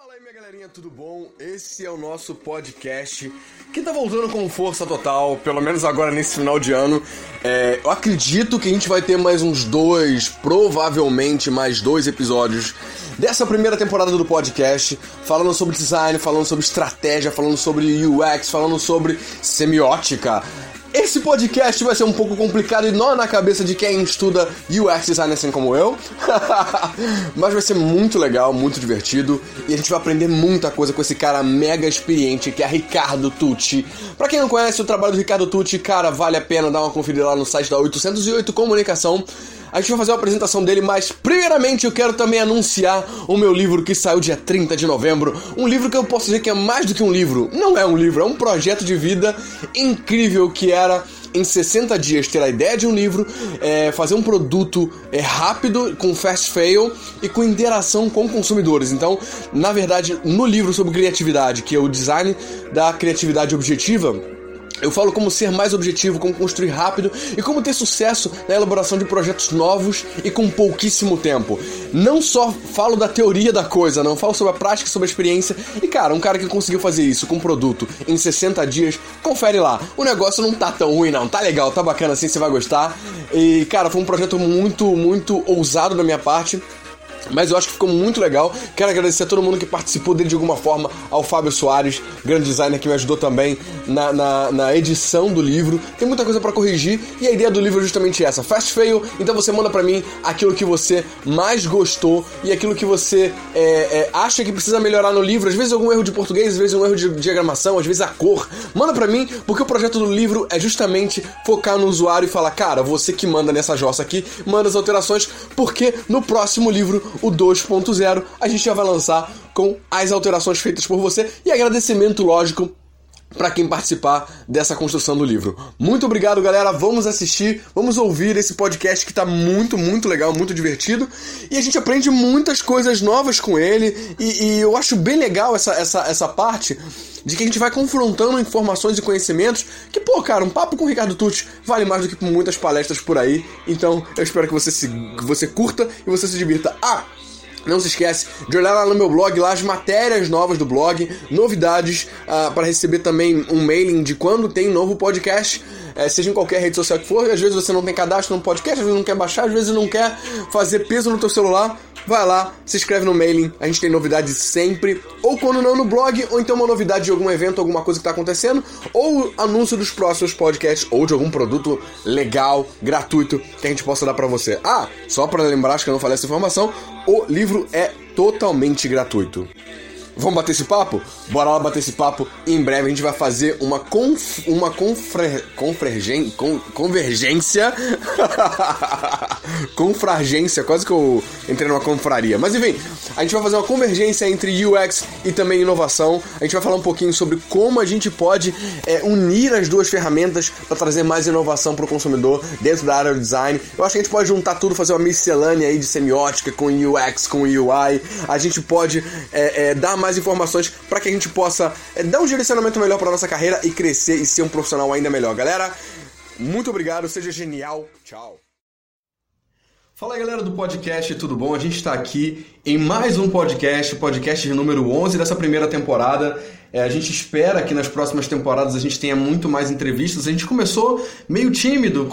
Fala aí, minha galerinha, tudo bom? Esse é o nosso podcast que tá voltando com força total, pelo menos agora nesse final de ano. É, eu acredito que a gente vai ter mais uns dois, provavelmente mais dois episódios dessa primeira temporada do podcast, falando sobre design, falando sobre estratégia, falando sobre UX, falando sobre semiótica. Esse podcast vai ser um pouco complicado e nó na cabeça de quem estuda UX design assim como eu. Mas vai ser muito legal, muito divertido e a gente vai aprender muita coisa com esse cara mega experiente que é Ricardo Tucci. Para quem não conhece o trabalho do Ricardo Tucci, cara, vale a pena dar uma conferida lá no site da 808 Comunicação. A gente vai fazer uma apresentação dele, mas primeiramente eu quero também anunciar o meu livro que saiu dia 30 de novembro. Um livro que eu posso dizer que é mais do que um livro. Não é um livro, é um projeto de vida incrível que era em 60 dias ter a ideia de um livro, é, fazer um produto é, rápido, com fast fail e com interação com consumidores. Então, na verdade, no livro sobre criatividade, que é o design da criatividade objetiva, eu falo como ser mais objetivo, como construir rápido e como ter sucesso na elaboração de projetos novos e com pouquíssimo tempo. Não só falo da teoria da coisa, não falo sobre a prática, sobre a experiência. E cara, um cara que conseguiu fazer isso com um produto em 60 dias, confere lá. O negócio não tá tão ruim não, tá legal, tá bacana assim, você vai gostar. E cara, foi um projeto muito, muito ousado da minha parte. Mas eu acho que ficou muito legal. Quero agradecer a todo mundo que participou dele de alguma forma, ao Fábio Soares, grande designer que me ajudou também na, na, na edição do livro. Tem muita coisa para corrigir e a ideia do livro é justamente essa: fast fail. Então você manda para mim aquilo que você mais gostou e aquilo que você é, é, acha que precisa melhorar no livro. Às vezes algum erro de português, às vezes um erro de diagramação, às vezes a cor. Manda para mim, porque o projeto do livro é justamente focar no usuário e falar: cara, você que manda nessa jossa aqui, manda as alterações, porque no próximo livro o 2.0 a gente já vai lançar com as alterações feitas por você. E agradecimento, lógico, para quem participar dessa construção do livro. Muito obrigado, galera. Vamos assistir, vamos ouvir esse podcast que tá muito, muito legal, muito divertido. E a gente aprende muitas coisas novas com ele. E, e eu acho bem legal essa, essa, essa parte de que a gente vai confrontando informações e conhecimentos. Que, pô, cara, um papo com o Ricardo Tucci vale mais do que muitas palestras por aí. Então, eu espero que você, se, que você curta e você se divirta. Ah! Não se esquece de olhar lá no meu blog, lá as matérias novas do blog, novidades, uh, para receber também um mailing de quando tem novo podcast é, seja em qualquer rede social que for, às vezes você não tem cadastro no podcast, às vezes não quer baixar, às vezes não quer fazer peso no teu celular, vai lá, se inscreve no mailing, a gente tem novidades sempre, ou quando não no blog, ou então uma novidade de algum evento, alguma coisa que está acontecendo, ou anúncio dos próximos podcasts, ou de algum produto legal, gratuito, que a gente possa dar para você. Ah, só para lembrar, acho que eu não falei essa informação, o livro é totalmente gratuito. Vamos bater esse papo? Bora lá bater esse papo. Em breve a gente vai fazer uma conf, uma confre, confregen, con, convergência. confragência, quase que eu entrei numa confraria. Mas enfim, a gente vai fazer uma convergência entre UX e também inovação. A gente vai falar um pouquinho sobre como a gente pode é, unir as duas ferramentas para trazer mais inovação para o consumidor dentro da área do design. Eu acho que a gente pode juntar tudo, fazer uma miscelânea aí de semiótica com UX, com UI. A gente pode é, é, dar mais mais informações para que a gente possa é, dar um direcionamento melhor para nossa carreira e crescer e ser um profissional ainda melhor. Galera, muito obrigado, seja genial. Tchau. Fala aí, galera do podcast, tudo bom? A gente está aqui em mais um podcast, podcast número 11 dessa primeira temporada. É, a gente espera que nas próximas temporadas a gente tenha muito mais entrevistas. A gente começou meio tímido,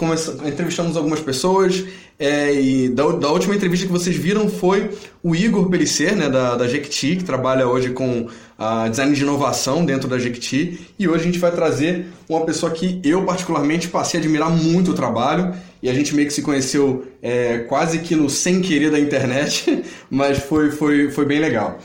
entrevistamos algumas pessoas. É, e da, da, última entrevista que vocês viram foi o Igor Pelicer, né, da, da Jequiti, que trabalha hoje com a design de inovação dentro da Jequiti. E hoje a gente vai trazer uma pessoa que eu, particularmente, passei a admirar muito o trabalho. E a gente meio que se conheceu é, quase que no sem querer da internet, mas foi, foi, foi bem legal.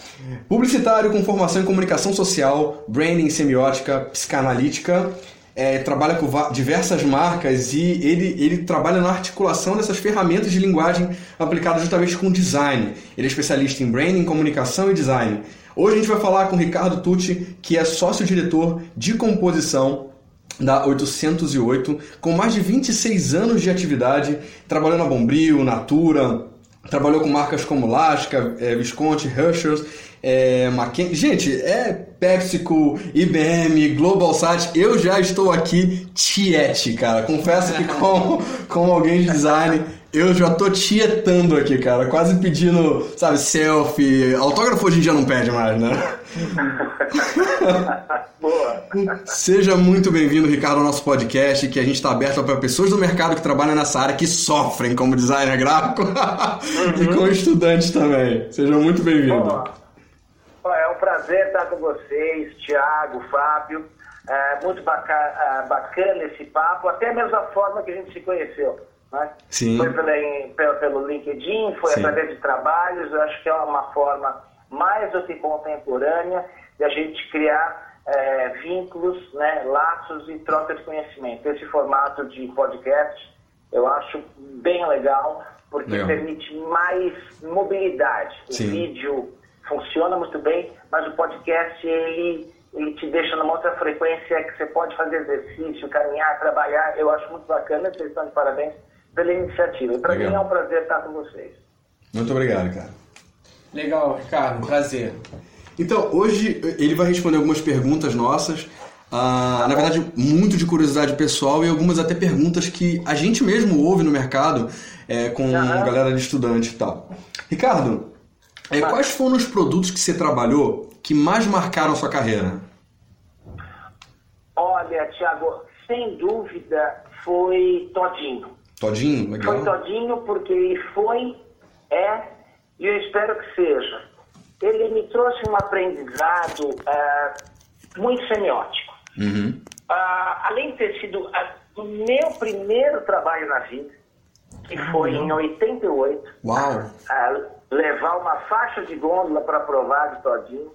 Publicitário com formação em comunicação social, branding, semiótica, psicanalítica é, trabalha com diversas marcas e ele, ele trabalha na articulação dessas ferramentas de linguagem aplicadas justamente com design. Ele é especialista em branding, comunicação e design. Hoje a gente vai falar com Ricardo Tucci, que é sócio-diretor de composição da 808, com mais de 26 anos de atividade, trabalhando na Bombril, Natura, trabalhou com marcas como Lasca, é, Visconti, Herschel é, Mackenzie. Gente, é PepsiCo, IBM, GlobalSat. Eu já estou aqui tiete, cara. Confesso que com, com alguém de design Eu já tô tietando aqui, cara. Quase pedindo, sabe, selfie. Autógrafo hoje em dia não pede mais, né? Boa. Seja muito bem-vindo, Ricardo, ao nosso podcast, que a gente está aberto para pessoas do mercado que trabalham nessa área, que sofrem como designer gráfico uhum. e com estudantes também. Seja muito bem-vindo. É um prazer estar com vocês, Thiago, Fábio. É muito bacana, é, bacana esse papo, até mesmo a forma que a gente se conheceu. Né? Sim. Foi pelo, pelo LinkedIn, foi Sim. através de trabalhos, eu acho que é uma forma mais do que contemporânea de a gente criar é, vínculos, né, laços e troca de conhecimento. Esse formato de podcast eu acho bem legal, porque legal. permite mais mobilidade. O Sim. vídeo funciona muito bem, mas o podcast ele, ele te deixa numa outra frequência que você pode fazer exercício, caminhar, trabalhar. Eu acho muito bacana, vocês estão de parabéns pela iniciativa. E para mim é um prazer estar com vocês. Muito obrigado, cara. Legal, Ricardo, prazer. Então, hoje ele vai responder algumas perguntas nossas. Ah, na verdade, muito de curiosidade pessoal e algumas até perguntas que a gente mesmo ouve no mercado é, com uhum. galera de estudante e tal. Ricardo, é, quais foram os produtos que você trabalhou que mais marcaram a sua carreira? Olha, Thiago, sem dúvida foi Todinho. Todinho? Legal. Foi Todinho porque foi, é e eu espero que seja. Ele me trouxe um aprendizado uh, muito semiótico. Uhum. Uh, além de ter sido uh, o meu primeiro trabalho na vida, que foi uhum. em 88, Uau. levar uma faixa de gôndola para provar de todinho.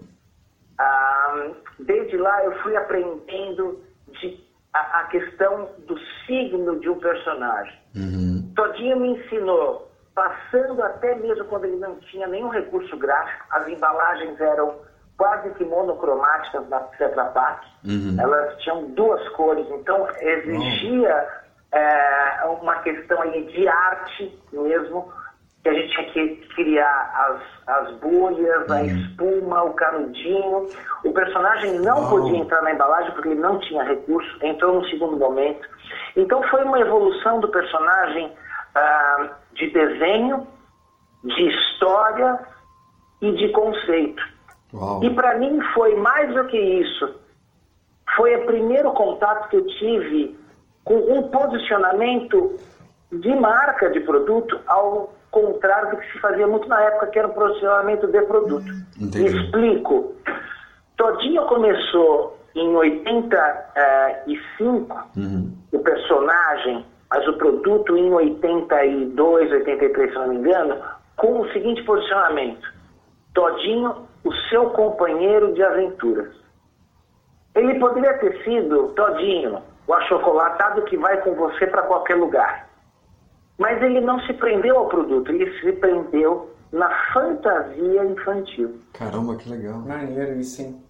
desde lá eu fui aprendendo de, a, a, questão do signo de um personagem. Uhum. Todinho me ensinou passando até mesmo quando ele não tinha nenhum recurso gráfico, as embalagens eram quase que monocromáticas na Tetra Pak, uhum. elas tinham duas cores, então exigia uhum. é, uma questão aí de arte mesmo, que a gente tinha que criar as, as bolhas, uhum. a espuma, o canudinho. O personagem não podia entrar na embalagem porque ele não tinha recurso, entrou no segundo momento. Então foi uma evolução do personagem ah, de desenho, de história e de conceito. E para mim foi mais do que isso. Foi o primeiro contato que eu tive com um posicionamento de marca de produto, ao contrário do que se fazia muito na época, que era um posicionamento de produto. Entendi. Explico. Todinho começou em 85, uhum. o personagem mas o produto em 82, 83, se não me engano, com o seguinte posicionamento: Todinho, o seu companheiro de aventuras. Ele poderia ter sido Todinho, o achocolatado que vai com você para qualquer lugar. Mas ele não se prendeu ao produto, ele se prendeu na fantasia infantil. Caramba, que legal. Maneiro isso, hein?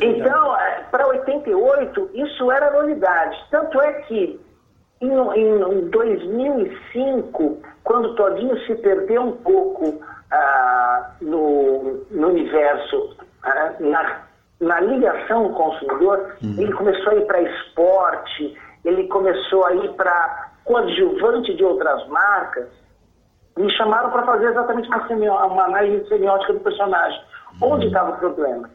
Então, é, para 88, isso era novidade. Tanto é que em, em 2005, quando Todinho se perdeu um pouco ah, no, no, universo, ah, na, na, ligação com o consumidor, uhum. ele começou a ir para esporte, ele começou a ir para coadjuvante de outras marcas. Me chamaram para fazer exatamente uma, uma análise semiótica do personagem. Uhum. Onde estava o problema?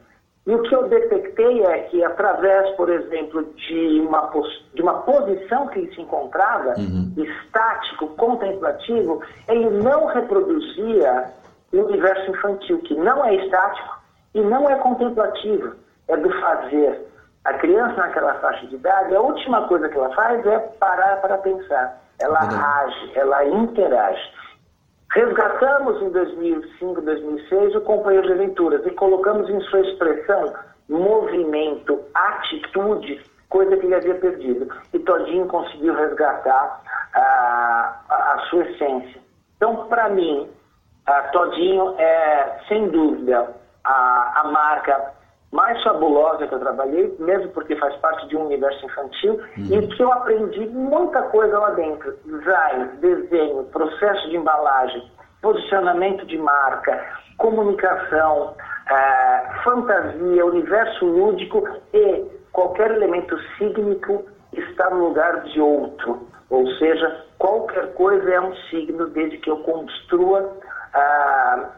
E o que eu detectei é que, através, por exemplo, de uma, de uma posição que ele se encontrava, uhum. estático, contemplativo, ele não reproduzia o universo infantil, que não é estático e não é contemplativo, é do fazer. A criança, naquela faixa de idade, a última coisa que ela faz é parar para pensar. Ela uhum. age, ela interage. Resgatamos em 2005, 2006 o companheiro de aventuras e colocamos em sua expressão movimento, atitude, coisa que ele havia perdido. E Todinho conseguiu resgatar a, a, a sua essência. Então, para mim, Todinho é, sem dúvida, a, a marca mais fabulosa que eu trabalhei, mesmo porque faz parte de um universo infantil, uhum. e que eu aprendi muita coisa lá dentro. Design, desenho, processo de embalagem, posicionamento de marca, comunicação, é, fantasia, universo lúdico e qualquer elemento sígnico está no lugar de outro. Ou seja, qualquer coisa é um signo desde que eu construa, ah,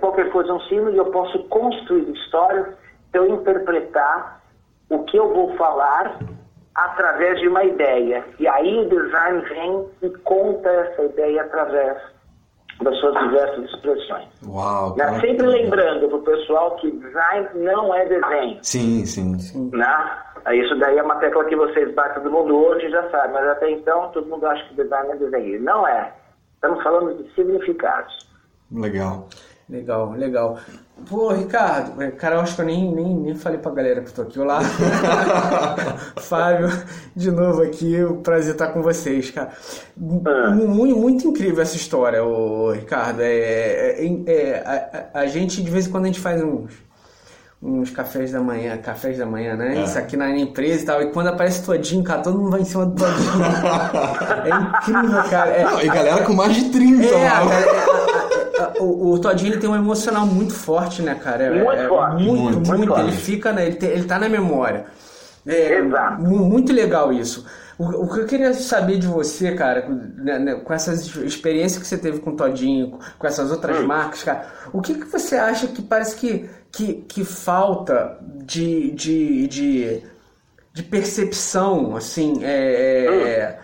qualquer coisa é um signo e eu posso construir histórias, eu interpretar o que eu vou falar através de uma ideia. E aí o design vem e conta essa ideia através das suas diversas expressões. Uau! Né? Sempre lembrando para o pessoal que design não é desenho. Sim, sim. sim. Né? Isso daí é uma tecla que vocês batem todo mundo hoje já sabe, mas até então todo mundo acha que design é desenho. Não é. Estamos falando de significados. Legal. Legal, legal. Pô, Ricardo, é, cara, eu acho que eu nem, nem, nem falei pra galera que eu tô aqui. Olá, Fábio, de novo aqui, o prazer estar com vocês, cara. Ah. Muito, muito incrível essa história, ô, Ricardo. É, é, é, é a, a, gente, de vez em quando, a gente faz uns, uns cafés da manhã, cafés da manhã, né? É. Isso aqui na empresa e tal. E quando aparece todinho, cara, todo mundo vai em cima do todinho. é incrível, cara. É, Não, e galera com mais de 30 é, lá. O, o Todinho ele tem um emocional muito forte, né, cara? É, muito é, forte. Muito, muito. muito, muito ele fica, né? Ele, te, ele tá na memória. É, Exato. Muito legal isso. O, o, que eu queria saber de você, cara, né, né, com essas experiências que você teve com o Todinho, com essas outras hum. marcas, cara, o que, que você acha que parece que, que, que falta de, de, de, de percepção, assim, é, é hum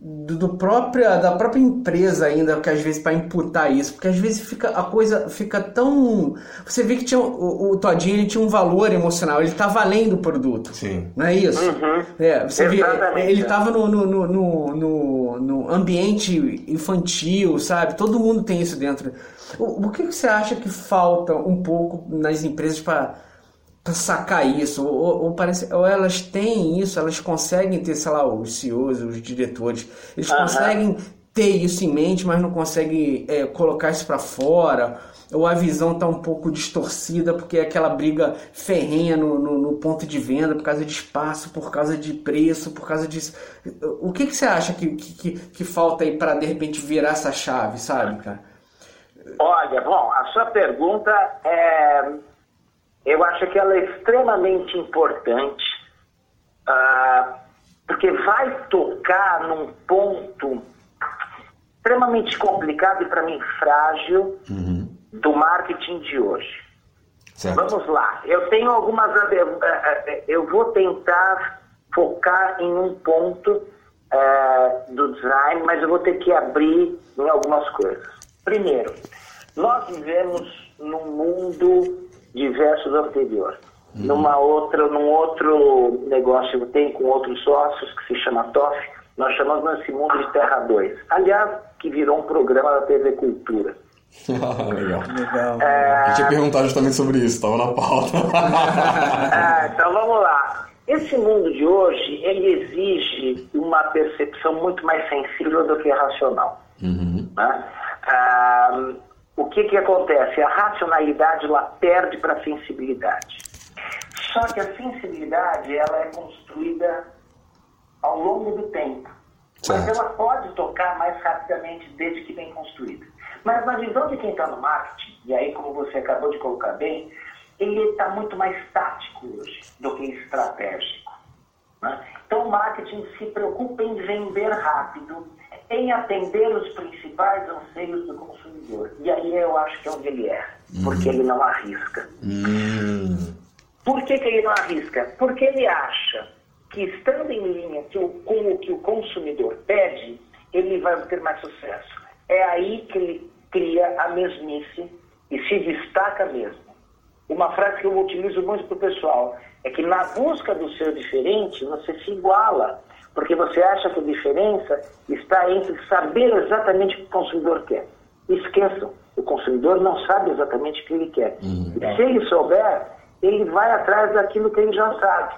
do, do, própria da própria empresa ainda que às vezes para imputar isso porque às vezes fica a coisa fica tão você vê que tinha o, o Todinho ele tinha um valor emocional ele estava além do produto. Sim. Não é isso? Uhum. é você vê ele estava no no, no, no, no, ambiente infantil sabe? Todo mundo tem isso dentro. O, o que você acha que falta um pouco nas empresas para sacar isso, ou, ou, parece, ou elas têm isso, elas conseguem ter, sei lá, os CEOs, os diretores, eles uhum. conseguem ter isso em mente, mas não conseguem é, colocar isso para fora, ou a visão está um pouco distorcida porque é aquela briga ferrenha no, no, no, ponto de venda por causa de espaço, por causa de preço, por causa disso. O que, que você acha que, que, que falta aí para de repente virar essa chave, sabe, cara? Olha, bom, a sua pergunta é eu acho que ela é extremamente importante, uh, porque vai tocar num ponto extremamente complicado e para mim frágil uhum. do marketing de hoje. Certo. Vamos lá, eu tenho algumas. Eu vou tentar focar em um ponto do design, mas eu vou ter que abrir em algumas coisas. Primeiro, nós vivemos num mundo diversos anterior. Uhum. Numa outra, num outro negócio que eu tenho com outros sócios, que se chama TOF, nós chamamos esse mundo de Terra 2. Aliás, que virou um programa da TV Cultura. legal. legal. É... A gente ia perguntar justamente sobre isso, estava na pauta. é, então vamos lá. Esse mundo de hoje, ele exige uma percepção muito mais sensível do que racional. Uhum. Né? Ah, o que, que acontece? A racionalidade ela perde para a sensibilidade. Só que a sensibilidade ela é construída ao longo do tempo. Certo. Mas ela pode tocar mais rapidamente desde que bem construída. Mas na visão de quem está no marketing, e aí como você acabou de colocar bem, ele está muito mais tático hoje do que estratégico. Né? Então o marketing se preocupa em vender rápido em atender os principais anseios do consumidor. E aí eu acho que é onde ele é, porque ele não arrisca. Hum. Por que, que ele não arrisca? Porque ele acha que estando em linha com o que o consumidor pede, ele vai obter mais sucesso. É aí que ele cria a mesmice e se destaca mesmo. Uma frase que eu utilizo muito para o pessoal é que na busca do seu diferente, você se iguala porque você acha que a diferença está entre saber exatamente o que o consumidor quer. Esqueçam, o consumidor não sabe exatamente o que ele quer. Uhum. Se ele souber, ele vai atrás daquilo que ele já sabe.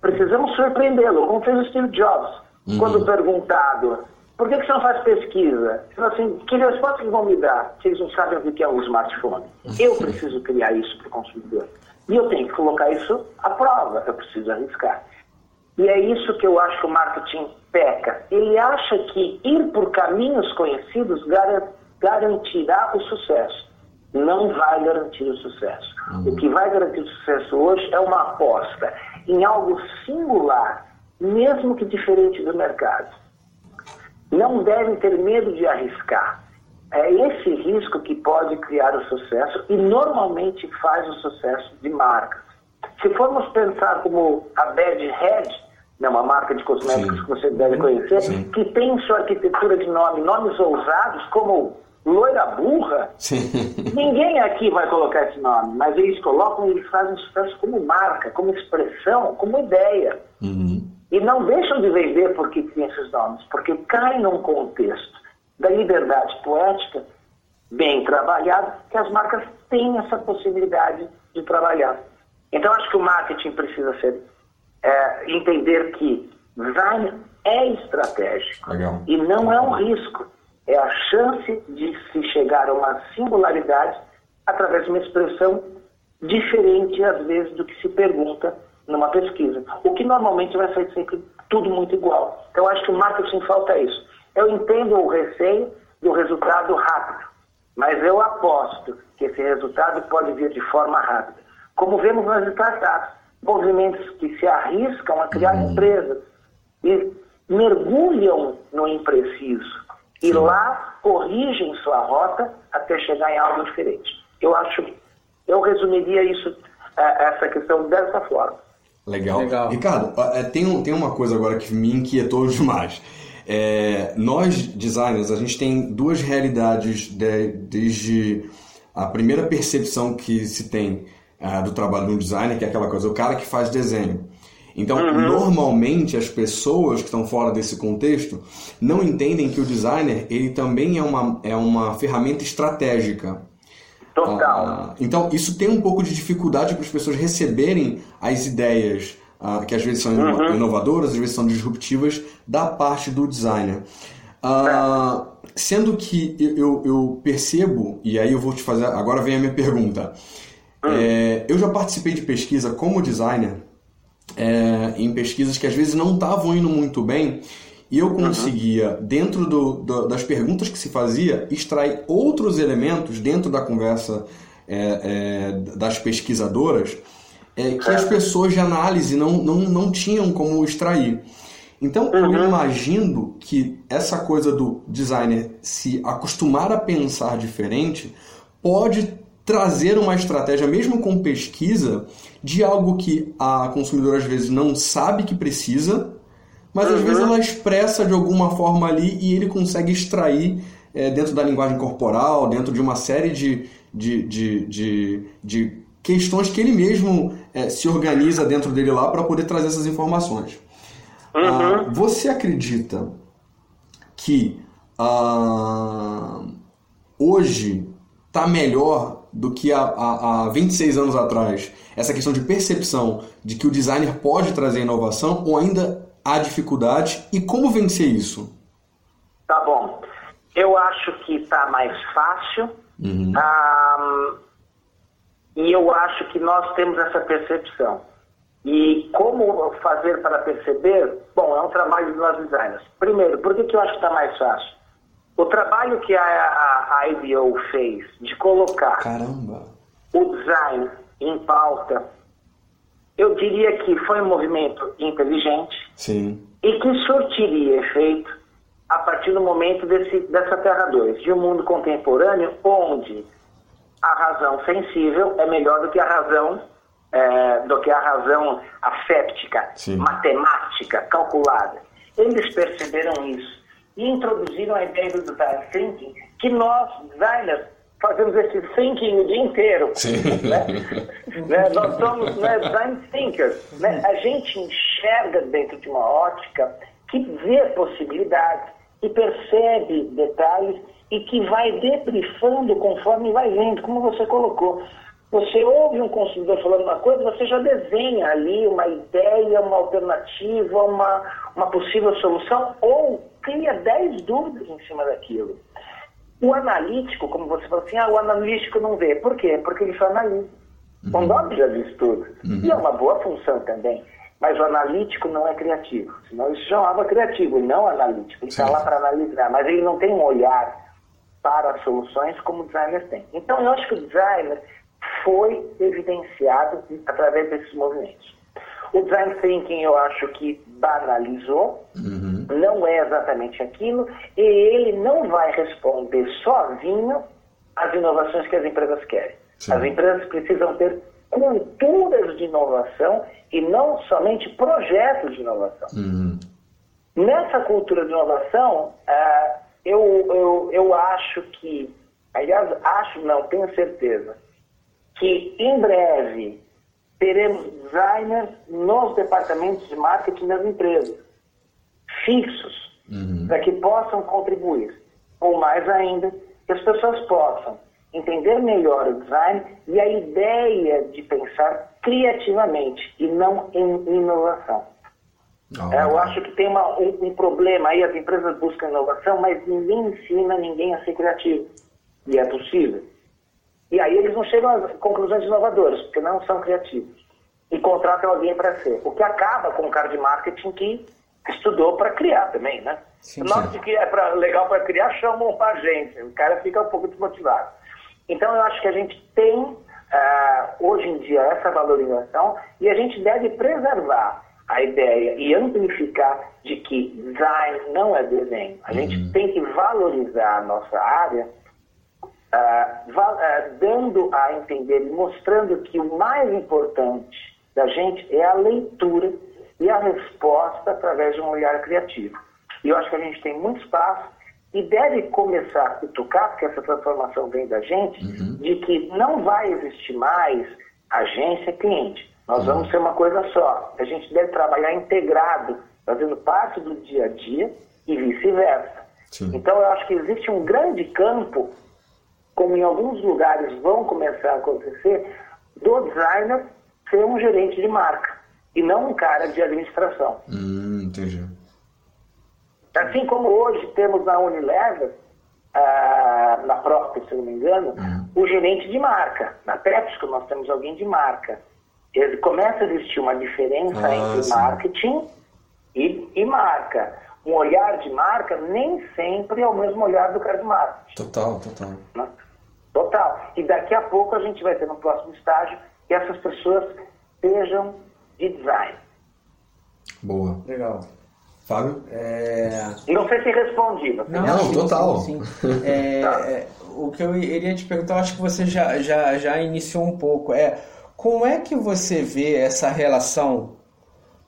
Precisamos surpreendê-lo, como fez o Steve Jobs, uhum. quando perguntado por que, que você não faz pesquisa? Assim, que resposta que vão me dar se eles não sabem o que é um smartphone? Eu preciso criar isso para o consumidor. E eu tenho que colocar isso à prova, eu preciso arriscar. E é isso que eu acho que o marketing peca. Ele acha que ir por caminhos conhecidos garantirá o sucesso. Não vai garantir o sucesso. Uhum. O que vai garantir o sucesso hoje é uma aposta em algo singular, mesmo que diferente do mercado. não devem ter medo de arriscar. É esse risco que pode criar o sucesso e normalmente faz o sucesso de marcas. Se formos pensar como a Bad Head, né, uma marca de cosméticos Sim. que você deve conhecer, Sim. que tem sua arquitetura de nome, nomes ousados como loira burra, Sim. ninguém aqui vai colocar esse nome, mas eles colocam e eles fazem sucesso como marca, como expressão, como ideia. Uhum. E não deixam de vender porque tem esses nomes, porque cai num contexto da liberdade poética bem trabalhado, que as marcas têm essa possibilidade de trabalhar. Então, acho que o marketing precisa ser é, entender que design é estratégico Legal. e não é um risco é a chance de se chegar a uma singularidade através de uma expressão diferente, às vezes, do que se pergunta numa pesquisa. O que normalmente vai ser sempre tudo muito igual. Então, acho que o marketing falta isso. Eu entendo o receio do resultado rápido, mas eu aposto que esse resultado pode vir de forma rápida. Como vemos nas startups, movimentos que se arriscam a criar uhum. empresas e mergulham no impreciso e Sim. lá corrigem sua rota até chegar em algo diferente. Eu acho, eu resumiria isso, é, essa questão dessa forma. Legal. Legal. Ricardo, é, tem, tem uma coisa agora que me inquietou demais. É, nós, designers, a gente tem duas realidades de, desde a primeira percepção que se tem uh, do trabalho de um designer, que é aquela coisa, o cara que faz desenho. Então, uhum. normalmente as pessoas que estão fora desse contexto não entendem que o designer ele também é uma, é uma ferramenta estratégica. Total. Ah, então, isso tem um pouco de dificuldade para as pessoas receberem as ideias ah, que às vezes são uhum. inovadoras, às vezes são disruptivas, da parte do designer. Ah. Sendo que eu, eu, percebo, e aí eu vou te fazer. Agora vem a minha pergunta. Uhum. É, eu já participei de pesquisa como designer é, em pesquisas que às vezes não estavam indo muito bem e eu conseguia, uhum. dentro do, do, das perguntas que se fazia, extrair outros elementos dentro da conversa é, é, das pesquisadoras é, que as pessoas de análise não, não, não tinham como extrair. Então uhum. eu imagino que essa coisa do designer se acostumar a pensar diferente pode trazer uma estratégia, mesmo com pesquisa, de algo que a consumidora às vezes não sabe que precisa, mas uhum. às vezes uhum. ela expressa de alguma forma ali e ele consegue extrair é, dentro da linguagem corporal, dentro de uma série de, de, de, de, de questões que ele mesmo é, se organiza dentro dele lá para poder trazer essas informações. Uhum. Ah, você acredita que ah, hoje está melhor do que há, há, há 26 anos atrás, essa questão de percepção de que o designer pode trazer inovação ou ainda há dificuldade e como vencer isso? Tá bom. Eu acho que está mais fácil uhum. um, e eu acho que nós temos essa percepção. E como fazer para perceber? Bom, é um trabalho de nós designers. Primeiro, por que, que eu acho que está mais fácil? O trabalho que a, a, a IBO fez de colocar Caramba. o design em pauta, eu diria que foi um movimento inteligente Sim. e que surtiria efeito a partir do momento desse, dessa Terra 2, de um mundo contemporâneo onde a razão sensível é melhor do que a razão é, do que a razão asséptica, Sim. matemática, calculada. Eles perceberam isso e introduziram a ideia do design thinking, que nós, designers, fazemos esse thinking o dia inteiro. Né? né? Nós somos né, design thinkers. Né? A gente enxerga dentro de uma ótica que vê possibilidades, que percebe detalhes e que vai debriefando conforme vai vendo, como você colocou. Você ouve um consumidor falando uma coisa, você já desenha ali uma ideia, uma alternativa, uma, uma possível solução, ou cria 10 dúvidas em cima daquilo. O analítico, como você falou assim, ah, o analítico não vê. Por quê? Porque ele só analisa. Uhum. O nome já diz tudo. Uhum. E é uma boa função também. Mas o analítico não é criativo. Senão isso chamava criativo e não analítico. Ele está lá para analisar, mas ele não tem um olhar para as soluções como o designer tem. Então eu acho que o designer foi evidenciado através desses movimentos. O design thinking eu acho que banalizou, uhum não é exatamente aquilo, e ele não vai responder sozinho às inovações que as empresas querem. Sim. As empresas precisam ter culturas de inovação e não somente projetos de inovação. Uhum. Nessa cultura de inovação, uh, eu, eu, eu acho que, aliás, acho não, tenho certeza, que em breve teremos designers nos departamentos de marketing das empresas, fixos, uhum. para que possam contribuir. Ou mais ainda, que as pessoas possam entender melhor o design e a ideia de pensar criativamente e não em inovação. Oh. eu acho que tem uma, um, um, problema aí, as empresas buscam inovação, mas ninguém ensina ninguém a ser criativo. E é possível. E aí eles não chegam a conclusões inovadoras, porque não são criativos. E contratam alguém para ser. O que acaba com o cara de marketing que estudou para criar também, né? Sim, Nossa, que é pra, legal para criar, chamam uma agência. O cara fica um pouco desmotivado. Então eu acho que a gente tem, uh, hoje em dia, essa valorização e a gente deve preservar a ideia e amplificar de que design não é desenho. A uhum. gente tem que valorizar a nossa área, uh, dando a entender e mostrando que o mais importante da gente é a leitura e a resposta através de um olhar criativo. E eu acho que a gente tem muito espaço e deve começar a tocar, porque essa transformação vem da gente, uhum. de que não vai existir mais agência-cliente. Nós uhum. vamos ser uma coisa só. A gente deve trabalhar integrado, fazendo parte do dia a dia e vice-versa. Então eu acho que existe um grande campo, como em alguns lugares vão começar a acontecer, do designer ser um gerente de marca e não um cara de administração. Hum, entendi. Assim como hoje temos na Unilever, ah, na própria, se não me engano, uhum. o gerente de marca. Na PepsiCo nós temos alguém de marca. Ele começa a existir uma diferença ah, entre sim. marketing e, e, marca. Um olhar de marca nem sempre é o mesmo olhar do cara de marketing. Total, total. Né? Total. E daqui a pouco a gente vai ter no próximo estágio que essas pessoas sejam de design. Boa. Legal. Fábio? É... Não sei se respondi. Não, não total. Sim, sim. É, tá. é, o que eu iria te perguntar, eu acho que você já, já, já iniciou um pouco. É como é que você vê essa relação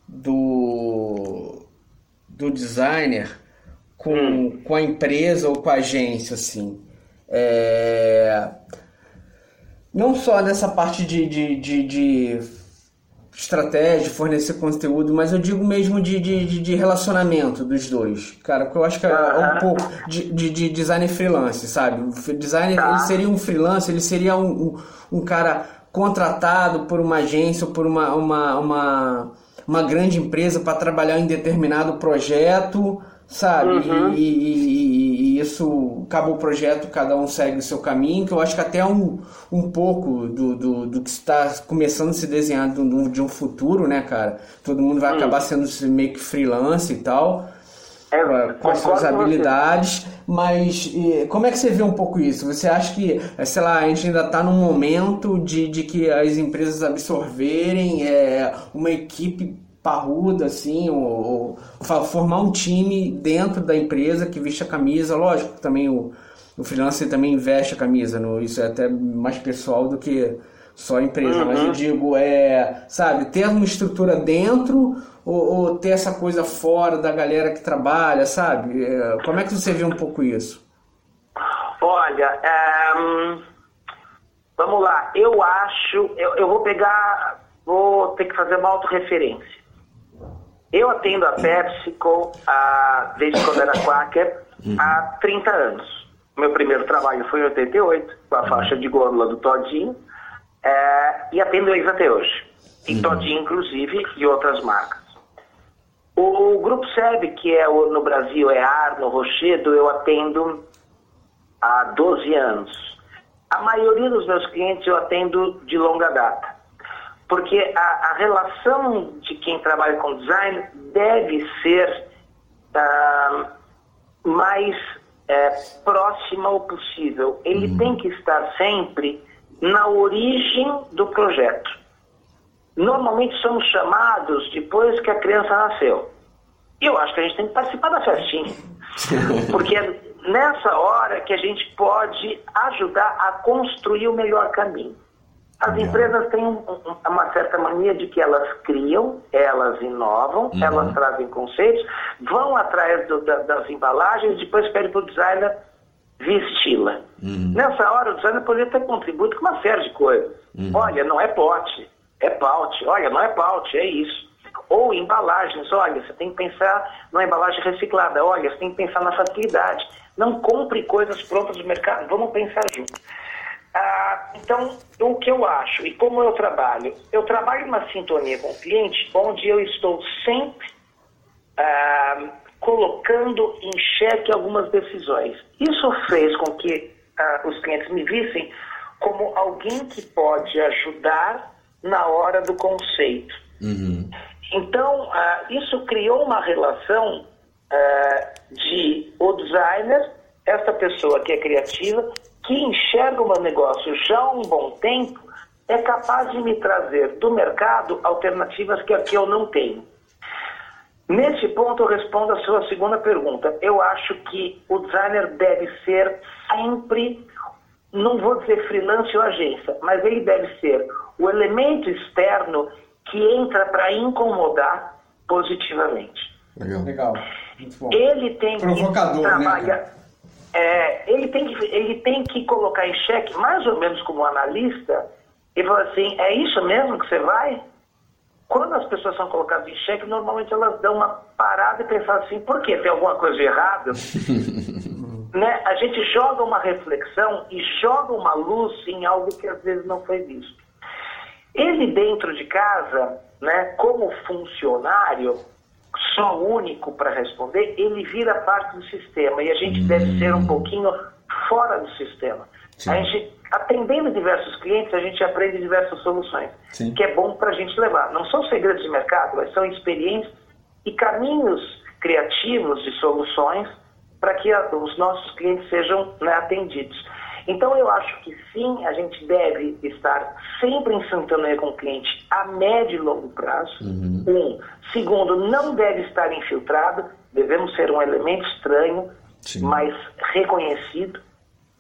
do, do designer com, hum. com a empresa ou com a agência, assim? É, não só nessa parte de, de, de, de estratégia, fornecer conteúdo, mas eu digo mesmo de, de, de relacionamento dos dois. Cara, porque eu acho que é um pouco de, de, de design freelance, sabe? O designer, ele seria um freelance, ele seria um, um, um cara contratado por uma agência ou por uma, uma, uma, uma grande empresa para trabalhar em determinado projeto, sabe? Uhum. E, e, e, isso acaba o projeto, cada um segue o seu caminho, que eu acho que até um, um pouco do, do, do que está começando a se desenhar do, de um futuro, né, cara? Todo mundo vai uhum. acabar sendo meio que freelance e tal. É, com as suas habilidades, mas como é que você vê um pouco isso? Você acha que, sei lá, a gente ainda está num momento de, de que as empresas absorverem é, uma equipe parruda, assim, ou, ou, formar um time dentro da empresa que veste a camisa. Lógico, também o, o freelancer também veste a camisa, no, isso é até mais pessoal do que só a empresa. Uhum. Mas eu digo, é, sabe, ter uma estrutura dentro ou, ou, ter essa coisa fora da galera que trabalha, sabe? É, como é que você vê um pouco isso? Olha, é, vamos lá, eu acho, eu, eu vou pegar, vou ter que fazer uma autorreferência. Eu atendo a PepsiCo a, desde quando era Quaker uhum. há 30 anos. Meu primeiro trabalho foi em 88, com a faixa de gôndola do Todinho, é, e atendo eles até hoje. E uhum. Todinho, inclusive, e outras marcas. O, o Grupo SEB, que é o, no Brasil é Arno, Rochedo, eu atendo há 12 anos. A maioria dos meus clientes eu atendo de longa data porque a, a, relação de quem trabalha com design deve ser uh, mais é, próxima ao possível. Ele uhum. tem que estar sempre na origem do projeto. Normalmente somos chamados depois que a criança nasceu. Eu acho que a gente tem que participar da festinha. Porque é nessa hora que a gente pode ajudar a construir o melhor caminho. As empresas têm uma certa mania de que elas criam, elas inovam, uhum. elas trazem conceitos, vão atrás do, da, das embalagens, depois pedem para o designer vesti-la. Uhum. Nessa hora, o designer poderia ter contribuído com uma série de coisas. Uhum. Olha, não é pote, é paute. Olha, não é paute, é isso. Ou embalagens, olha, você tem que pensar numa embalagem reciclada. Olha, você tem que pensar na facilidade. Não compre coisas prontas do mercado, vamos pensar junto. Ah, então, o que eu acho e como eu trabalho? Eu trabalho numa sintonia com o cliente onde eu estou sempre ah, colocando em xeque algumas decisões. Isso fez com que ah, os clientes me vissem como alguém que pode ajudar na hora do conceito. Uhum. Então, ah, isso criou uma relação ah, de o designer, essa pessoa que é criativa, que enxerga o meu negócio já há um bom tempo, é capaz de me trazer do mercado alternativas que aqui eu não tenho. Nesse ponto, eu respondo a sua segunda pergunta. Eu acho que o designer deve ser sempre, não vou dizer freelance ou agência, mas ele deve ser o elemento externo que entra para incomodar positivamente. Legal. Legal. Ele tem Provocador, que né, trabalhar. Né, é, ele, tem que, ele tem que colocar em xeque, mais ou menos como analista, e falar assim: é isso mesmo que você vai? Quando as pessoas são colocadas em xeque, normalmente elas dão uma parada e pensam assim: por quê? Tem alguma coisa errada? né? A gente joga uma reflexão e joga uma luz em algo que às vezes não foi visto. Ele dentro de casa, né, como funcionário, só único para responder, ele vira parte do sistema e a gente hum. deve ser um pouquinho fora do sistema. Sim. A gente, atendendo diversos clientes, a gente aprende diversas soluções, Sim. que é bom para a gente levar. Não são segredos de mercado, mas são experiências e caminhos criativos de soluções para que os nossos clientes sejam né, atendidos. Então eu acho que sim, a gente deve estar sempre em sintonia com o cliente a médio e longo prazo. Uhum. Um. Segundo, não deve estar infiltrado, devemos ser um elemento estranho, sim. mas reconhecido.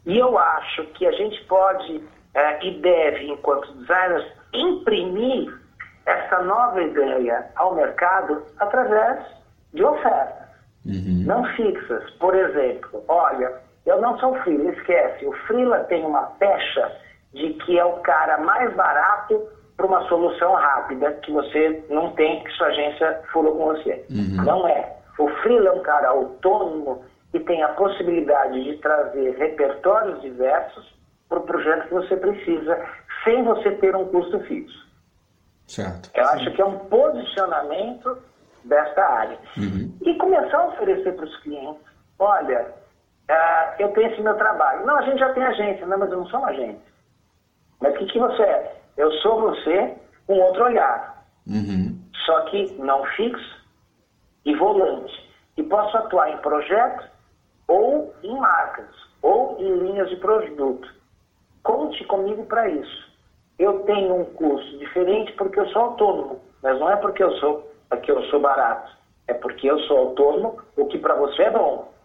E eu acho que a gente pode é, e deve, enquanto designers, imprimir essa nova ideia ao mercado através de ofertas, uhum. não fixas. Por exemplo, olha, eu não sou freela, esquece. O freela tem uma pecha de que é o cara mais barato para uma solução rápida que você não tem, que sua agência furou com você. Uhum. Não é. O freela é um cara autônomo e tem a possibilidade de trazer repertórios diversos para o projeto que você precisa, sem você ter um custo fixo. Certo. Eu Sim. acho que é um posicionamento desta área. Uhum. E começar a oferecer para os clientes, olha, ah, eu tenho esse meu trabalho. Não, a gente já tem agência. Não, mas eu não sou uma agência. Mas o que, que você é? Eu sou você com outro olhar. Uhum. Só que não fixo e volante. E posso atuar em projetos ou em marcas, ou em linhas de produto. Conte comigo para isso. Eu tenho um custo diferente porque eu sou autônomo, mas não é porque eu sou, porque eu sou barato. É porque eu sou autônomo, o que para você é bom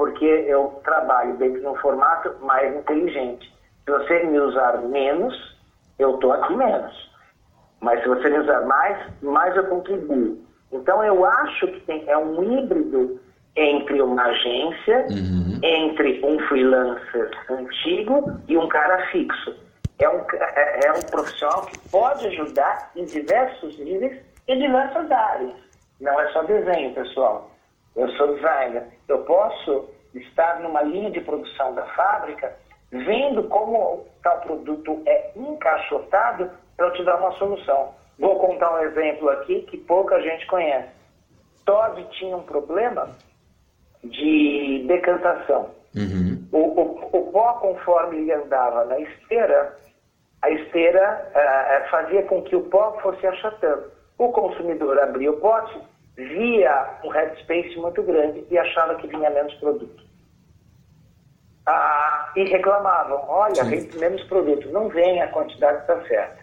porque eu trabalho dentro de um formato mais inteligente. Se você me usar menos, eu estou aqui menos. Mas se você me usar mais, mais eu contribuo. Então eu acho que tem, é um híbrido entre uma agência, uhum. entre um freelancer antigo e um cara fixo. É um, é, é um profissional que pode ajudar em diversos níveis e diversas áreas. Não é só desenho, pessoal eu sou designer, eu posso estar numa linha de produção da fábrica, vendo como tal produto é encaixotado para eu te dar uma solução. Vou contar um exemplo aqui que pouca gente conhece. Todd tinha um problema de decantação. Uhum. O, o, o, pó, conforme ele andava na esteira, a esteira uh, fazia com que o pó fosse achatando. O consumidor abria o pote, via um headspace muito grande e achava que vinha menos produto. Ah, e reclamavam, olha, vem menos produto, não vem a quantidade está certa.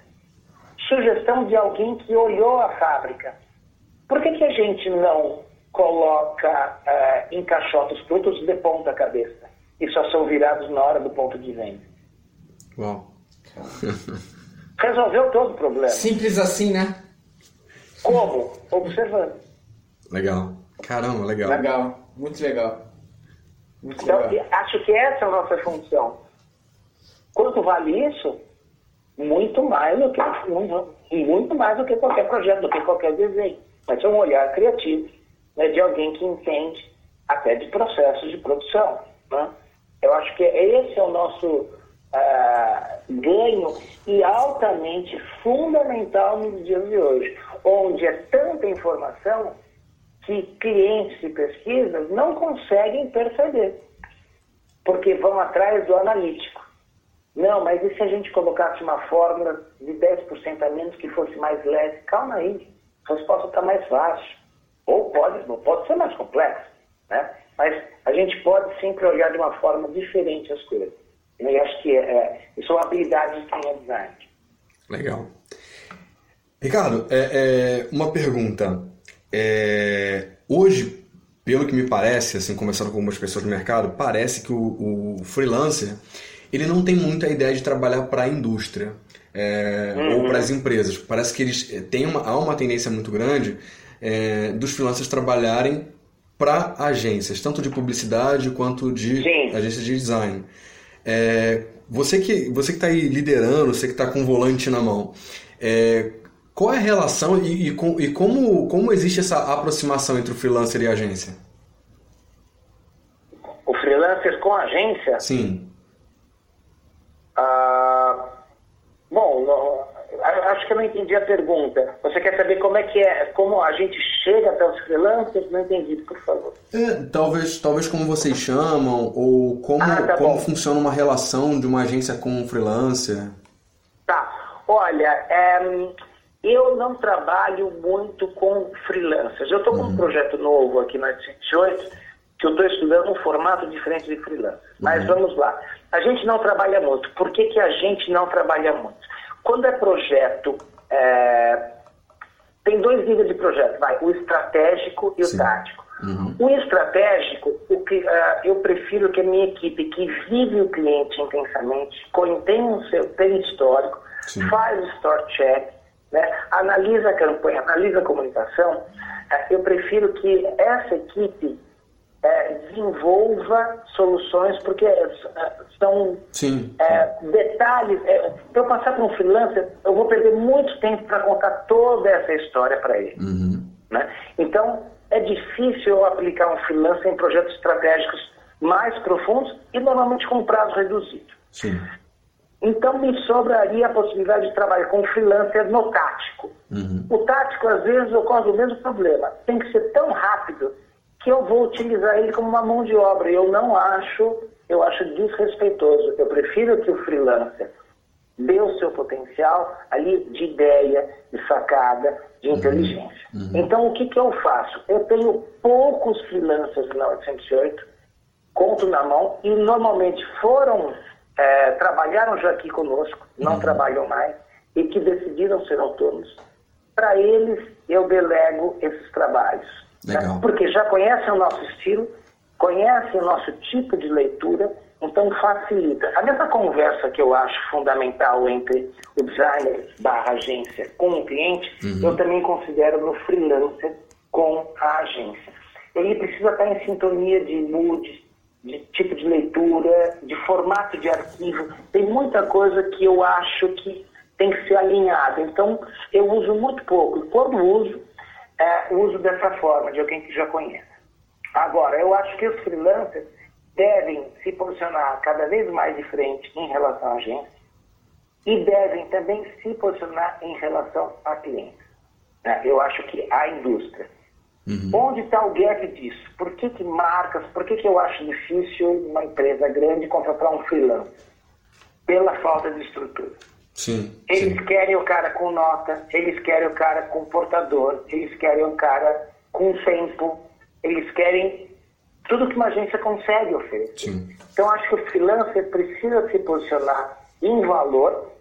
Sugestão de alguém que olhou a fábrica. Por que, que a gente não coloca uh, encaixota os produtos de ponta cabeça e só são virados na hora do ponto de venda. Uau. Resolveu todo o problema. Simples assim, né? Como? Observando. Legal. Caramba, legal. Legal, muito legal. Muito então, legal. acho que essa é a nossa função. Quanto vale isso? Muito mais do que muito mais do que qualquer projeto, do que qualquer desenho. Mas é um olhar criativo né, de alguém que entende até de processos de produção. Né? Eu acho que esse é o nosso uh, ganho e altamente fundamental nos dias de hoje, onde é tanta informação que clientes e pesquisas não conseguem perceber, porque vão atrás do analítico. Não, mas e se a gente colocasse uma fórmula de 10% a menos que fosse mais leve? Calma aí, a resposta está mais fácil. Ou pode, pode ser mais complexo, né? Mas a gente pode sempre olhar de uma forma diferente as coisas. Eu acho que é, é, são habilidades de quem é design. Legal. Ricardo, é, é uma pergunta. É, hoje, pelo que me parece, assim, conversando com algumas pessoas do mercado, parece que o, o freelancer ele não tem muita ideia de trabalhar para a indústria é, uhum. ou para as empresas. Parece que eles é, têm uma, há uma tendência muito grande é, dos freelancers trabalharem para agências, tanto de publicidade quanto de Sim. agências de design. É, você que você que está aí liderando, você que está com o volante na mão, é, qual é a relação e, e, e, como, como existe essa aproximação entre o freelancer e a agência? O freelancer com a agência? Sim. Ah, bom, acho que eu não entendi a pergunta. Você quer saber como é que é, como a gente chega até os freelancers? Não entendi, por favor. É, talvez, talvez como vocês chamam ou como, ah, tá como funciona uma relação de uma agência com um freelancer. Tá. Olha, é, eu não trabalho muito com freelancers. Eu estou com um uhum. projeto novo aqui na 28 que eu estou estudando um formato diferente de freelancer. Mas uhum. vamos lá. A gente não trabalha muito. Por que, que a gente não trabalha muito? Quando é projeto, é... tem dois níveis de projeto, vai, o estratégico e Sim. o tático. Uhum. O estratégico, o que, uh, eu prefiro que a minha equipe que vive o cliente intensamente, tem um seu tem histórico, Sim. faz o store check, né? analisa a campanha, analisa a comunicação, é, eu prefiro que essa equipe é, desenvolva soluções, porque é, são é, detalhes. É, eu passar para um freelancer, eu vou perder muito tempo para contar toda essa história para ele. Uhum. Né? Então, é difícil eu aplicar um freelancer em projetos estratégicos mais profundos e normalmente com prazo reduzido. Sim. Então me sobraria a possibilidade de trabalhar com freelancer no tático. Uhum. O tático, às vezes, ocorre o mesmo problema. Tem que ser tão rápido que eu vou utilizar ele como uma mão de obra. Eu não acho, eu acho desrespeitoso. Eu prefiro que o freelancer dê o seu potencial ali de ideia, de sacada, de uhum. inteligência. Uhum. Então, o que, que eu faço? Eu tenho poucos freelancers na 808, conto na mão, e normalmente foram é, trabalharam já aqui conosco, não uhum. trabalham mais, e que decidiram ser autônomos. Para eles, eu delego esses trabalhos. Porque já conhecem o nosso estilo, conhecem o nosso tipo de leitura, então facilita. A mesma conversa que eu acho fundamental entre o designer barra agência com o cliente, uhum. eu também considero no freelancer com a agência. Ele precisa estar em sintonia de mood, de tipo de leitura, de formato de arquivo. Tem muita coisa que eu acho que tem que ser alinhada. Então, eu uso muito pouco. E quando uso, é, uso dessa forma, de alguém que já conhece. Agora, eu acho que os freelancers devem se posicionar cada vez mais de frente em relação à agência e devem também se posicionar em relação a clientes. Né? Eu acho que a indústria Uhum. Onde está o gap disso? Por que, que marcas, por que, que eu acho difícil uma empresa grande contratar um freelancer? Pela falta de estrutura. Sim, eles sim. querem o cara com nota, eles querem o cara com portador, eles querem o cara com tempo, eles querem tudo que uma agência consegue oferecer. Sim. Então acho que o freelancer precisa se posicionar em valor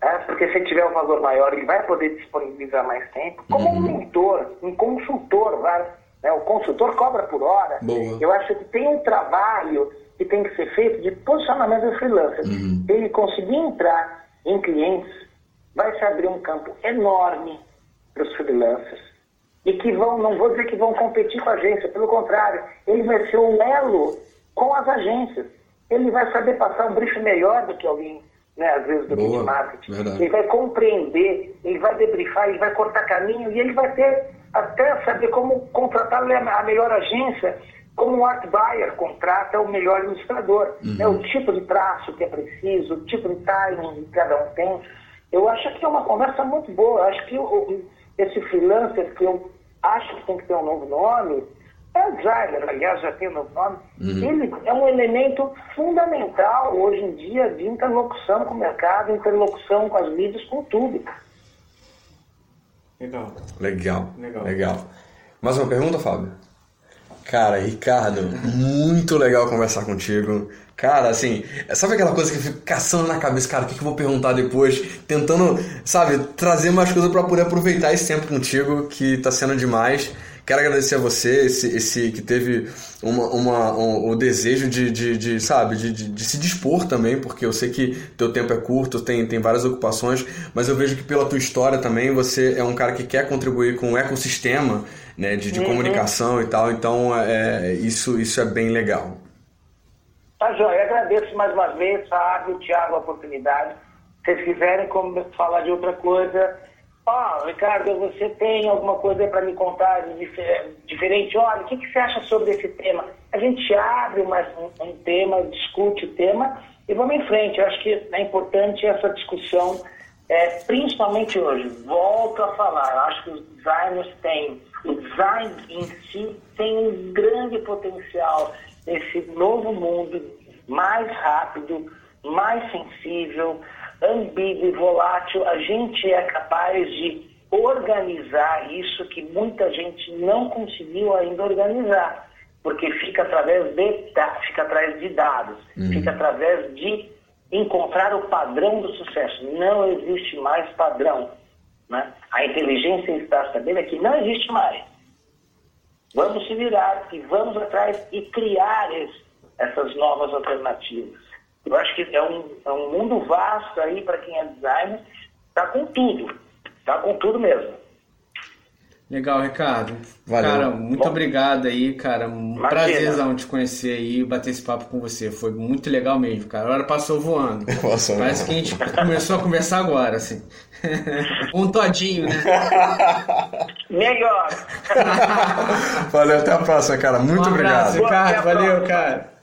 é, porque se tiver um valor maior, ele vai poder disponibilizar mais tempo, como uhum. um mentor, um consultor, vai. Né? O consultor cobra por hora. Boa. Eu acho que tem um trabalho que tem que ser feito de posicionamento do freelancer. Uhum. Ele conseguir entrar em clientes, vai se abrir um campo enorme para os freelancers. E que vão, não vou dizer que vão competir com a agência, pelo contrário, ele vai ser um elo com as agências. Ele vai saber passar um brief melhor do que alguém, né, às vezes, do Boa, marketing. verdade. Ele vai compreender, ele vai debriefar, ele vai cortar caminho e ele vai ter até saber como contratar a melhor agência, como o art buyer contrata o melhor ilustrador. Né, o tipo de traço que é preciso, o tipo de timing que cada um tem. Eu acho que é uma conversa muito boa. Eu acho que o- esse freelancer que eu acho que tem que ter um novo nome, é designer, aliás, já tem um nome, ele é um elemento fundamental hoje em dia de interlocução com o mercado, interlocução com as mídias, com tudo. Legal. Legal. Legal. Legal. Mais uma pergunta, Fábio? Cara, Ricardo, muito legal conversar contigo. Cara, assim, sabe aquela coisa que eu fico caçando na cabeça, cara, o que, que eu vou perguntar depois? Tentando, sabe, trazer mais coisas pra poder aproveitar esse tempo contigo, que tá sendo demais. Quero agradecer a você, esse, esse que teve uma, uma, um- o desejo de, de, de, sabe, de, de, de se dispor também, porque eu sei que teu tempo é curto, tem, tem várias ocupações, mas eu vejo que pela tua história também você é um cara que quer contribuir com o ecossistema né, de, de comunicação e tal, então é, isso, isso é bem legal. Tá, João, eu agradeço mais uma vez, Fábio, Thiago, a oportunidade. Se vocês quiserem como falar de outra coisa, ó, Ricardo, você tem alguma coisa para me contar de dife- diferente? Olha, o que, que você acha sobre esse tema? A gente abre mais um, um tema, discute o tema e vamos em frente. Eu acho que é importante essa discussão, é, principalmente hoje. Volto a falar, eu acho que os designers têm, o design em si tem um grande potencial nesse novo mundo mais rápido, mais sensível, ambíguo e volátil. A gente é capaz de organizar isso que muita gente não conseguiu ainda organizar, porque fica através de, fica atrás de dados, fica através de encontrar o padrão do sucesso. Não existe mais padrão. Né? A inteligência está sabendo é que não existe mais. Vamos se virar e vamos atrás e criar es- essas novas alternativas. Eu acho que é um, é um mundo vasto aí para quem é designer, está com tudo, está com tudo mesmo. Legal, Ricardo. Valeu. Cara, muito Bom. obrigado aí, cara. Um Imagina. prazerzão te conhecer aí e bater esse papo com você. Foi muito legal mesmo, cara. A hora passou voando. Passou Parece que a gente começou a conversar agora, assim. um todinho, né? Melhor. Valeu, até a próxima, cara. Muito um abraço, obrigado. Ricardo. Valeu, cara.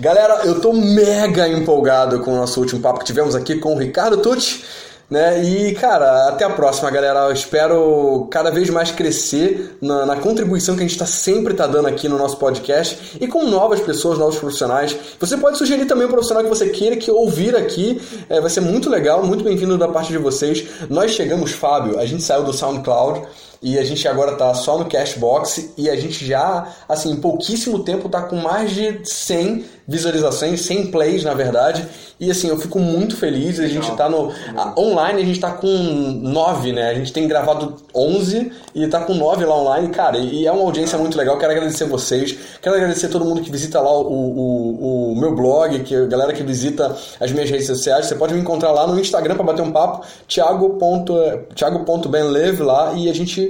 Galera, eu tô mega empolgado com o nosso último papo que tivemos aqui com o Ricardo Tucci. Né? E, cara, até a próxima, galera. Eu espero cada vez mais crescer na, na contribuição que a gente tá sempre tá dando aqui no nosso podcast e com novas pessoas, novos profissionais. Você pode sugerir também o profissional que você queira que ouvir aqui. É, vai ser muito legal, muito bem-vindo da parte de vocês. Nós chegamos, Fábio, a gente saiu do SoundCloud e a gente agora tá só no Cashbox e a gente já, assim, em pouquíssimo tempo tá com mais de 100 visualizações, 100 plays, na verdade. E assim, eu fico muito feliz. A gente tá no a- online, a gente tá com 9, né? A gente tem gravado 11 e tá com 9 lá online, cara. E, é uma audiência muito legal. Quero agradecer vocês. Quero agradecer todo mundo que visita lá o, o, o meu blog, que a galera que visita as minhas redes sociais. Você pode me encontrar lá no Instagram para bater um papo, thiago.benleve thiago lá e a gente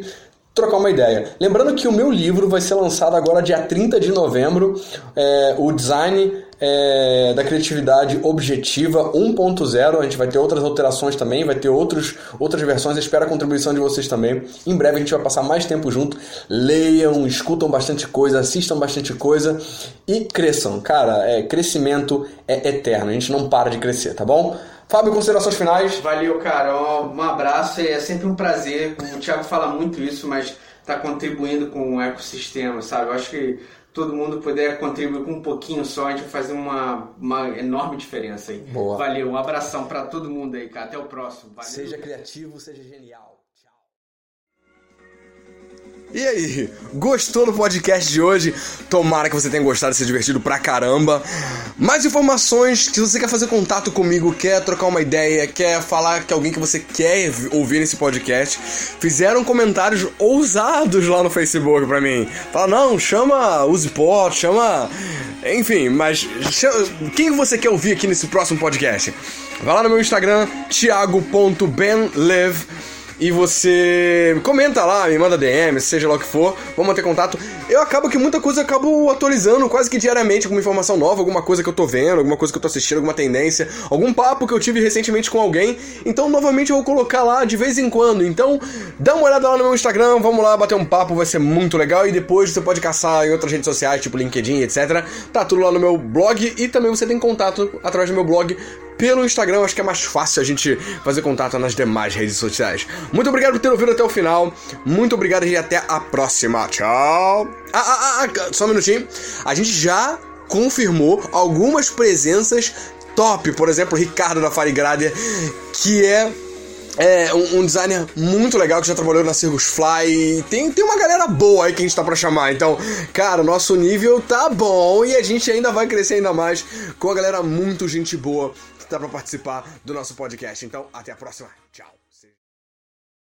trocar uma ideia. Lembrando que o meu livro vai ser lançado agora dia 30 de novembro, é, o design é, da criatividade objetiva 1.0. A gente vai ter outras alterações também, vai ter outros, outras versões. Espero a contribuição de vocês também. Em breve a gente vai passar mais tempo junto. Leiam, escutam bastante coisa, assistam bastante coisa e cresçam. Cara, é, crescimento é eterno. A gente não para de crescer, tá bom? Fábio, considerações finais? Valeu, cara. Um abraço. É sempre um prazer. O Thiago fala muito isso, mas tá contribuindo com o ecossistema, sabe? Eu acho que todo mundo puder contribuir com um pouquinho só, a gente vai fazer uma, uma enorme diferença aí. Boa. Valeu. Um abração pra todo mundo aí, cara. Até o próximo. Valeu. Seja criativo, seja genial. E aí, gostou do podcast de hoje? Tomara que você tenha gostado, se divertido pra caramba. Mais informações, se você quer fazer contato comigo, quer trocar uma ideia, quer falar que alguém que você quer ouvir nesse podcast, fizeram comentários ousados lá no Facebook pra mim. Fala, não, chama o chama. Enfim, mas chama... quem você quer ouvir aqui nesse próximo podcast? Vai lá no meu Instagram, thiago.benlev e você comenta lá, me manda DM, seja lá o que for, vamos manter contato. Eu acabo que muita coisa eu acabo atualizando quase que diariamente, alguma informação nova, alguma coisa que eu tô vendo, alguma coisa que eu tô assistindo, alguma tendência, algum papo que eu tive recentemente com alguém. Então, novamente, eu vou colocar lá de vez em quando. Então, dá uma olhada lá no meu Instagram, vamos lá bater um papo, vai ser muito legal. E depois você pode caçar em outras redes sociais, tipo LinkedIn, etc. Tá tudo lá no meu blog e também você tem contato através do meu blog pelo Instagram, acho que é mais fácil a gente fazer contato nas demais redes sociais. Muito obrigado por ter ouvido até o final. Muito obrigado e até a próxima. Tchau. Ah, ah, ah, ah só um minutinho. A gente já confirmou algumas presenças top, por exemplo, Ricardo da Farigrader, que é é um, um, designer muito legal que já trabalhou na Cirrus Fly. Tem, tem uma galera boa aí que a gente tá pra chamar. Então, cara, nosso nível tá bom e a gente ainda vai crescer ainda mais com a galera muito gente boa dá para participar do nosso podcast. Então, até a próxima. Tchau.